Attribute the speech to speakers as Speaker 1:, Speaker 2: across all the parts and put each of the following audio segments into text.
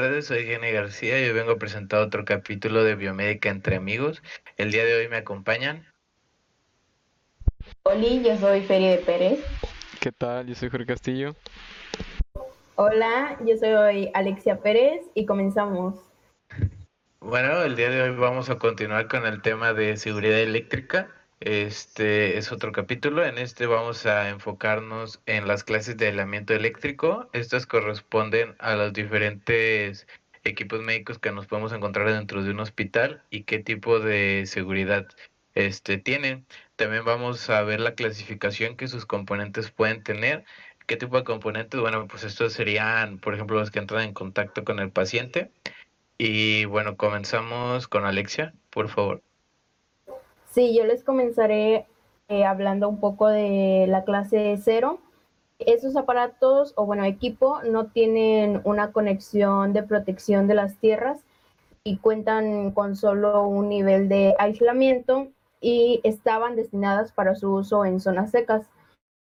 Speaker 1: tardes, soy Gene García y hoy vengo a presentar otro capítulo de Biomédica entre amigos. El día de hoy me acompañan.
Speaker 2: Hola, yo soy Feria de Pérez.
Speaker 3: ¿Qué tal? Yo soy Jorge Castillo.
Speaker 4: Hola, yo soy Alexia Pérez y comenzamos.
Speaker 1: Bueno, el día de hoy vamos a continuar con el tema de seguridad eléctrica. Este es otro capítulo. En este vamos a enfocarnos en las clases de aislamiento eléctrico. Estas corresponden a los diferentes equipos médicos que nos podemos encontrar dentro de un hospital y qué tipo de seguridad este tienen. También vamos a ver la clasificación que sus componentes pueden tener. ¿Qué tipo de componentes? Bueno, pues estos serían, por ejemplo, los que entran en contacto con el paciente. Y bueno, comenzamos con Alexia, por favor.
Speaker 4: Sí, yo les comenzaré eh, hablando un poco de la clase cero. Esos aparatos o bueno, equipo no tienen una conexión de protección de las tierras y cuentan con solo un nivel de aislamiento y estaban destinadas para su uso en zonas secas.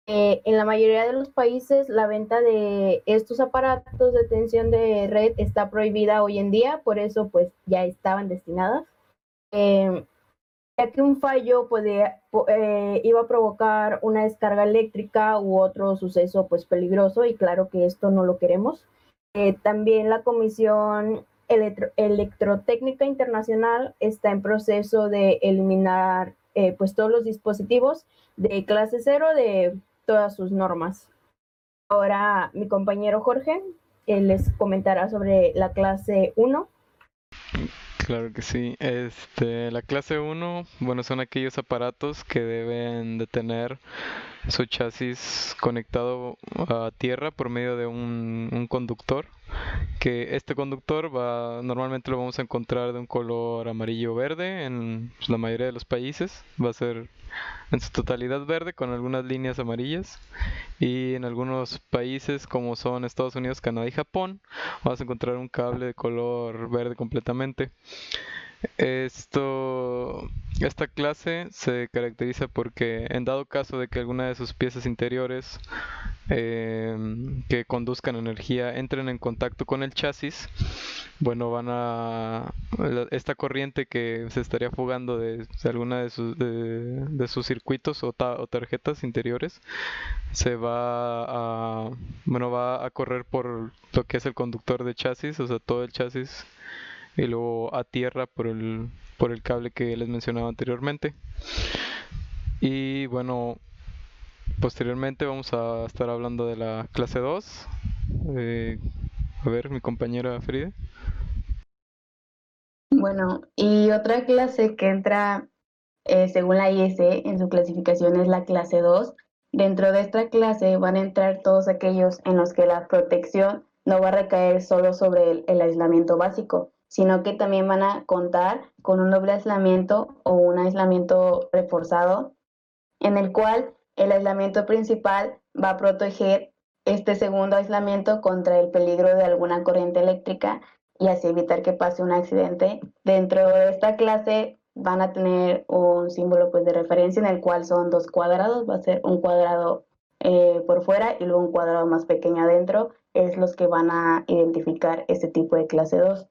Speaker 4: Eh, en la mayoría de los países la venta de estos aparatos de tensión de red está prohibida hoy en día, por eso pues ya estaban destinadas. Eh, ya que un fallo podía, eh, iba a provocar una descarga eléctrica u otro suceso pues peligroso y claro que esto no lo queremos. Eh, también la Comisión Electrotécnica Internacional está en proceso de eliminar eh, pues todos los dispositivos de clase cero de todas sus normas. Ahora mi compañero Jorge les comentará sobre la clase 1.
Speaker 3: Claro que sí. Este, la clase 1, bueno, son aquellos aparatos que deben de tener su chasis conectado a tierra por medio de un, conductor que este conductor va normalmente lo vamos a encontrar de un color amarillo verde en la mayoría de los países. Va a ser en su totalidad verde con algunas líneas amarillas. Y en algunos países como son Estados Unidos, Canadá y Japón vas a encontrar un cable de color verde completamente. Esto, esta clase se caracteriza porque en dado caso de que alguna de sus piezas interiores eh, que conduzcan energía entren en contacto con el chasis, bueno, van a esta corriente que se estaría fugando de, alguna de sus, de, sus circuitos o, tarjetas interiores se va a bueno va a correr por lo que es el conductor de chasis, o sea todo el chasis y luego a tierra por el, por el cable que les mencionaba anteriormente. Y bueno, posteriormente vamos a estar hablando de la clase 2. Eh, a ver, mi compañera Frida.
Speaker 2: Bueno, y otra clase que entra eh, según la IS en su clasificación es la clase 2. Dentro de esta clase van a entrar todos aquellos en los que la protección no va a recaer solo sobre el aislamiento básico, sino que también van a contar con un doble aislamiento o un aislamiento reforzado, en el cual el aislamiento principal va a proteger este segundo aislamiento contra el peligro de alguna corriente eléctrica y así evitar que pase un accidente. Dentro de esta clase van a tener un símbolo pues, de referencia en el cual son dos cuadrados, va a ser un cuadrado eh, por fuera y luego un cuadrado más pequeño adentro, es los que van a identificar este tipo de clase 2.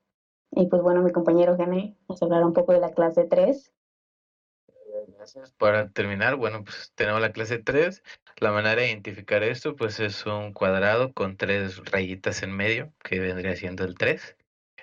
Speaker 2: Y pues bueno, mi compañero Gene nos hablará un poco de la clase 3.
Speaker 1: Gracias. Para terminar, bueno, pues tenemos la clase 3. La manera de identificar esto, pues es un cuadrado con tres rayitas en medio, que vendría siendo el 3.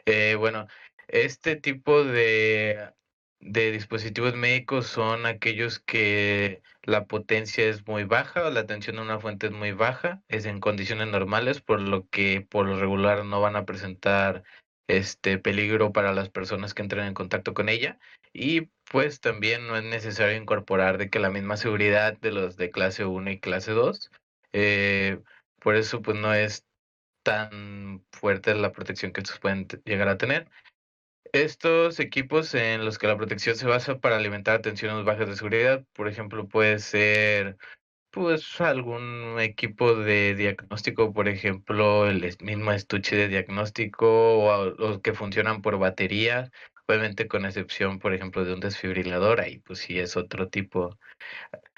Speaker 1: Eh, bueno, este tipo de, de dispositivos médicos son aquellos que la potencia es muy baja la tensión de una fuente es muy baja, es en condiciones normales, por lo que por lo regular no van a presentar este peligro para las personas que entren en contacto con ella y pues también no es necesario incorporar de que la misma seguridad de los de clase 1 y clase 2 eh, por eso pues no es tan fuerte la protección que estos pueden llegar a tener. Estos equipos en los que la protección se basa para alimentar tensiones bajas de seguridad por ejemplo puede ser pues algún equipo de diagnóstico, por ejemplo, el mismo estuche de diagnóstico o los que funcionan por batería, obviamente con excepción, por ejemplo, de un desfibrilador, ahí pues sí es otro tipo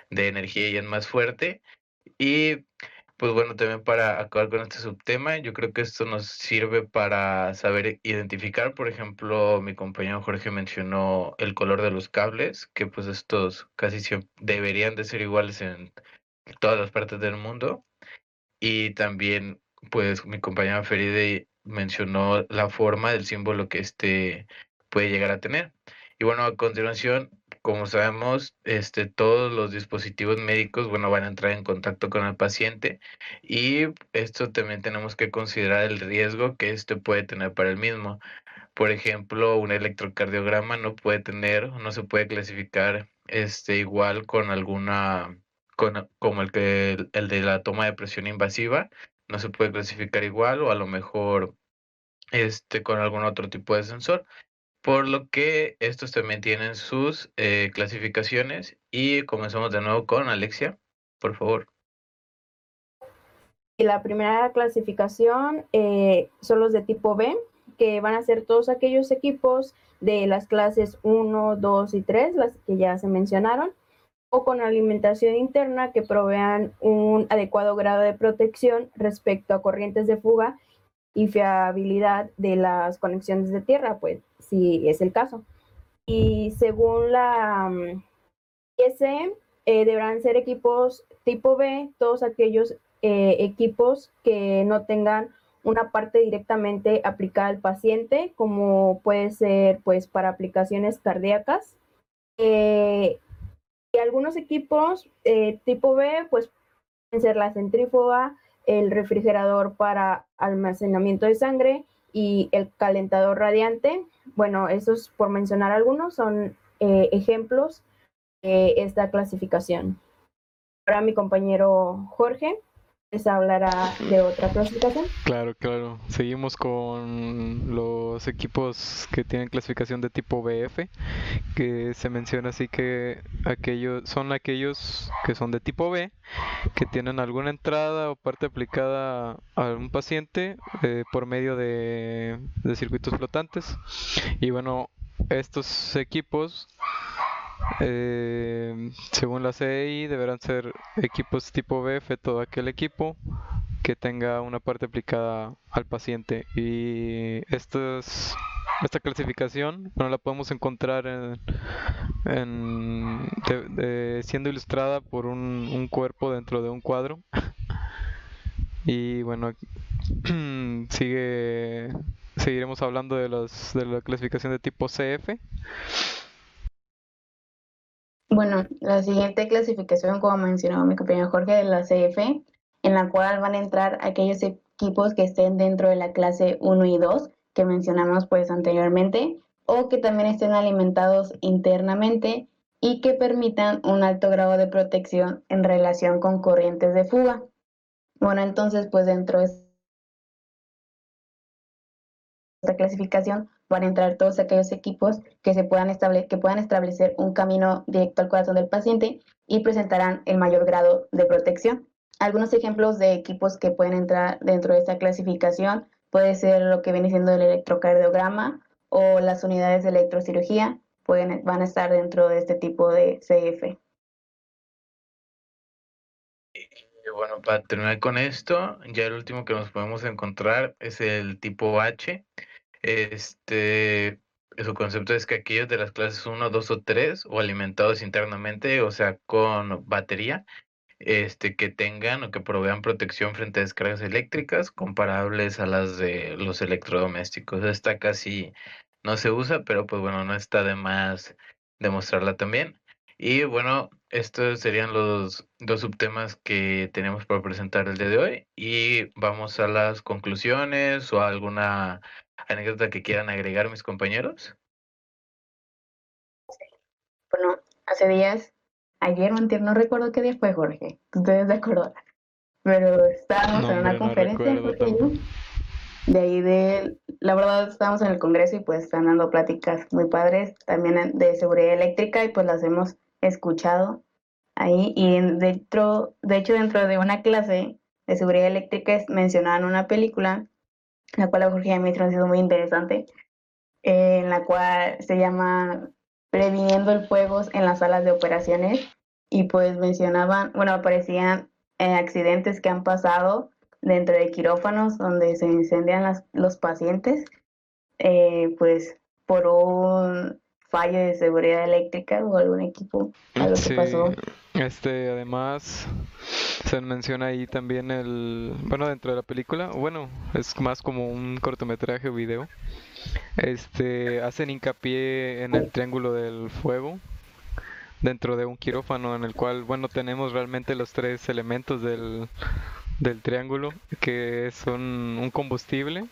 Speaker 1: de energía y es más fuerte. Y pues bueno, también para acabar con este subtema, yo creo que esto nos sirve para saber identificar, por ejemplo, mi compañero Jorge mencionó el color de los cables, que pues estos casi siempre deberían de ser iguales en todas las partes del mundo. Y también, pues mi compañera Feride mencionó la forma del símbolo que este puede llegar a tener. Y bueno, a continuación como sabemos, este, todos los dispositivos médicos, bueno, van a entrar en contacto con el paciente y esto también tenemos que considerar el riesgo que este puede tener para el mismo. Por ejemplo, un electrocardiograma no puede tener, no se puede clasificar este, igual con alguna, con, como el, que, el de la toma de presión invasiva, no se puede clasificar igual o a lo mejor este, con algún otro tipo de sensor por lo que estos también tienen sus eh, clasificaciones y comenzamos de nuevo con Alexia, por favor.
Speaker 4: La primera clasificación eh, son los de tipo B, que van a ser todos aquellos equipos de las clases 1, 2 y 3, las que ya se mencionaron, o con alimentación interna que provean un adecuado grado de protección respecto a corrientes de fuga y fiabilidad de las conexiones de tierra, pues si es el caso. Y según la ISE, mm, eh, deberán ser equipos tipo B, todos aquellos eh, equipos que no tengan una parte directamente aplicada al paciente, como puede ser pues para aplicaciones cardíacas. Eh, y algunos equipos tipo B, pues pueden ser la centrífuga, el refrigerador para almacenamiento de sangre y el calentador radiante. Bueno, esos por mencionar algunos son eh, ejemplos de esta clasificación. Ahora mi compañero Jorge les hablará de otra clasificación.
Speaker 3: Claro, claro. Seguimos con los equipos que tienen clasificación de tipo BF, que se menciona así que aquellos son aquellos que son de tipo B, que tienen alguna entrada o parte aplicada a un paciente eh, por medio de, de circuitos flotantes. Y bueno, estos equipos eh, según la CEI, deberán ser equipos tipo BF, todo aquel equipo que tenga una parte aplicada al paciente. Y estos, esta clasificación no la podemos encontrar en, siendo ilustrada por un, un, cuerpo dentro de un cuadro. y bueno, sigue seguiremos hablando de, los, de la clasificación de tipo CF.
Speaker 2: Bueno, la siguiente clasificación, como mencionó mi compañero Jorge, de la CF, en la cual van a entrar aquellos equipos que estén dentro de la clase 1 y 2 que mencionamos pues anteriormente o que también estén alimentados internamente y que permitan un alto grado de protección en relación con corrientes de fuga. Bueno, entonces pues dentro de esta clasificación van a entrar todos aquellos equipos que, se puedan, que puedan establecer un camino directo al corazón del paciente y presentarán el mayor grado de protección. Algunos ejemplos de equipos que pueden entrar dentro de esta clasificación puede ser lo que viene siendo el electrocardiograma o las unidades de electrocirugía pueden, van a estar dentro de este tipo de CF.
Speaker 1: Bueno, para terminar con esto, ya el último que nos podemos encontrar es el tipo H, este, su concepto es que aquellos de las clases 1, 2 o 3 o alimentados internamente, o sea, con batería, este, que tengan o que provean protección frente a descargas eléctricas comparables a las de los electrodomésticos. Esta casi no se usa, pero pues bueno, no está de más demostrarla también. Y bueno, estos serían los dos subtemas que tenemos para presentar el día de hoy y vamos a las conclusiones o a alguna anécdota que quieran agregar mis compañeros?
Speaker 2: Bueno, hace días, ayer o no recuerdo qué día fue, Jorge, ustedes de acuerdo, pero estábamos en una conferencia, de ahí de, la verdad estábamos en el congreso y pues están dando pláticas muy padres, también de seguridad eléctrica y pues las hemos escuchado ahí y dentro, de hecho dentro de una clase de seguridad eléctrica mencionaban una película la cual la Jorge me ha sido muy interesante, en la cual se llama Previniendo el fuego en las salas de operaciones y pues mencionaban, bueno, aparecían eh, accidentes que han pasado dentro de quirófanos donde se incendian las, los pacientes, eh, pues por un fallo de seguridad eléctrica o algún equipo, algo
Speaker 3: Sí,
Speaker 2: que pasó.
Speaker 3: este, además se menciona ahí también el, bueno, dentro de la película, bueno, es más como un cortometraje o video, este, hacen hincapié en el triángulo del fuego dentro de un quirófano en el cual, bueno, tenemos realmente los tres elementos del, del triángulo, que son un combustible,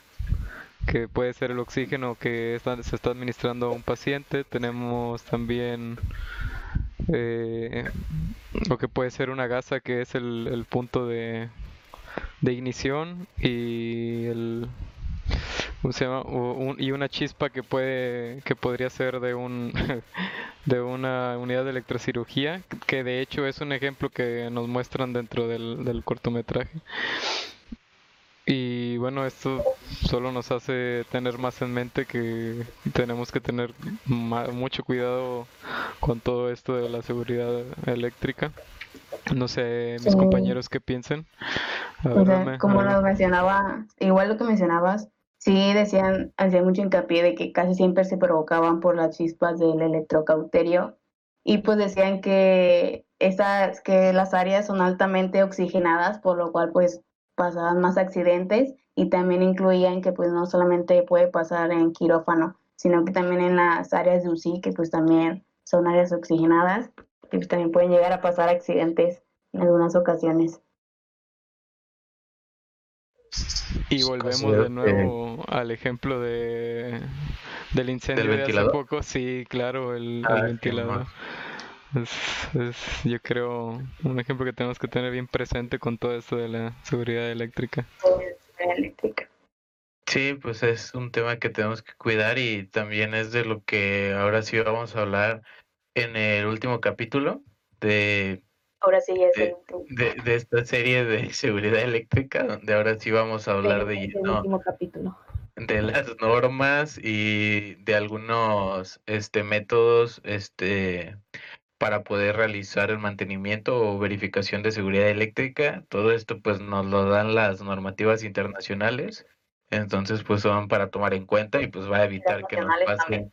Speaker 3: que puede ser el oxígeno que está- se está administrando a un paciente, tenemos también eh, lo que puede ser una gasa que es el, punto de, de ignición y el ¿cómo se y una chispa que puede que podría ser de un de una unidad de electrocirugía que de hecho es un ejemplo que nos muestran dentro del cortometraje y bueno esto solo nos hace tener más en mente que tenemos que tener mucho cuidado con todo esto de la seguridad eléctrica. No sé, mis
Speaker 2: Sí.
Speaker 3: compañeros qué piensen. A
Speaker 2: O sea,
Speaker 3: dame
Speaker 2: como nos mencionaba, igual lo que mencionabas, sí decían, hacían mucho hincapié de que casi siempre se provocaban por las chispas del electrocauterio y pues decían que esas, que las áreas son altamente oxigenadas, por lo cual pues pasaban más accidentes y también incluían que pues no solamente puede pasar en quirófano, sino que también en las áreas de UCI, que pues también son áreas oxigenadas, que pues, también pueden llegar a pasar accidentes en algunas ocasiones.
Speaker 3: Y volvemos de nuevo al ejemplo de del incendio de hace poco. Sí, claro, el, el
Speaker 1: Ah,
Speaker 3: ventilador. Es, es, yo creo, un ejemplo que tenemos que tener bien presente con todo esto de la seguridad eléctrica.
Speaker 1: Sí, pues es un tema que tenemos que cuidar y también es de lo que ahora sí vamos a hablar en el último capítulo de,
Speaker 2: Ahora sí ya es
Speaker 1: de,
Speaker 2: el último.
Speaker 1: de, de esta serie de seguridad eléctrica, donde ahora sí vamos a hablar de
Speaker 4: Es el último capítulo.
Speaker 1: de las normas y de algunos este métodos este para poder realizar el mantenimiento o verificación de seguridad eléctrica. Todo esto pues nos lo dan las normativas internacionales. Entonces pues son para tomar en cuenta y pues va a evitar que nos pase
Speaker 2: también.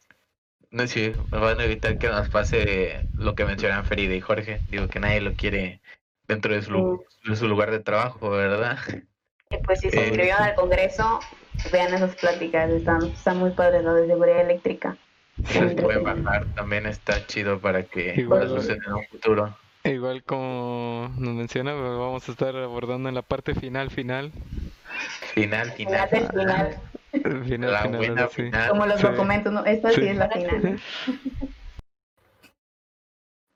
Speaker 1: no sí, van a evitar que nos pase lo que mencionan Ferida y Jorge. Digo que nadie lo quiere dentro de su, lu- de su lugar de trabajo, ¿verdad?
Speaker 2: Pues si se
Speaker 1: Eh,
Speaker 2: inscribieron al Congreso, vean esas pláticas, están, están muy padres las de seguridad eléctrica.
Speaker 1: Se pueden bajar, también está chido para que
Speaker 3: Igual.
Speaker 1: las usen en un futuro.
Speaker 3: Igual como nos menciona, pues, vamos a estar abordando en la parte final, final.
Speaker 1: Final,
Speaker 2: Final
Speaker 1: final.
Speaker 2: del final,
Speaker 3: Final,
Speaker 1: La
Speaker 3: final,
Speaker 1: buena
Speaker 3: ahora sí.
Speaker 1: final.
Speaker 2: como los
Speaker 3: Sí.
Speaker 2: documentos, ¿no? Esta sí,
Speaker 3: Sí.
Speaker 2: es la final.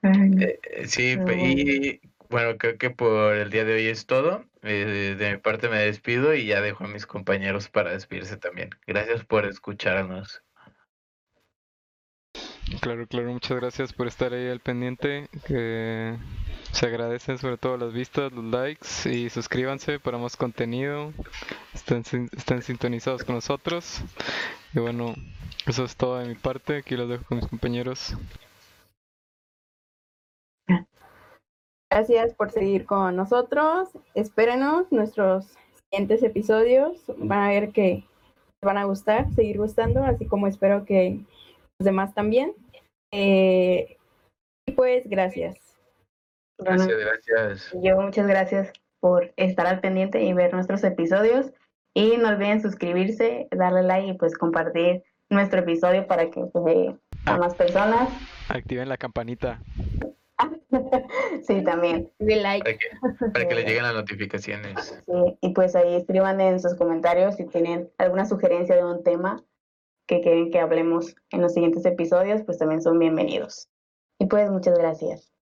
Speaker 1: Eh, eh, sí, pe-
Speaker 2: bueno.
Speaker 1: y bueno, creo que por el día de hoy es todo. Eh, de mi parte me despido y ya dejo a mis compañeros para despedirse también. Gracias por escucharnos.
Speaker 3: Claro, claro, muchas gracias por estar ahí al pendiente. Que se agradecen sobre todo las vistas, los likes y suscríbanse para más contenido. Estén, estén sintonizados con nosotros. Y bueno, eso es todo de mi parte. Aquí los dejo con mis compañeros.
Speaker 4: Gracias por seguir con nosotros. Espérenos nuestros siguientes episodios. Van a ver que van a gustar, seguir gustando, así como espero que demás también. Eh, y pues gracias.
Speaker 2: Bueno,
Speaker 1: Gracias, gracias.
Speaker 2: yo muchas gracias por estar al pendiente y ver nuestros episodios. Y no olviden suscribirse, darle like y pues compartir nuestro episodio para que pues, llegue a más personas.
Speaker 3: Activen la campanita.
Speaker 2: sí, también.
Speaker 4: De like.
Speaker 1: Para que, para que les lleguen las notificaciones.
Speaker 2: Sí, y pues ahí escriban en sus comentarios si tienen alguna sugerencia de un tema que quieren que hablemos en los siguientes episodios, pues también son bienvenidos. Y pues muchas gracias.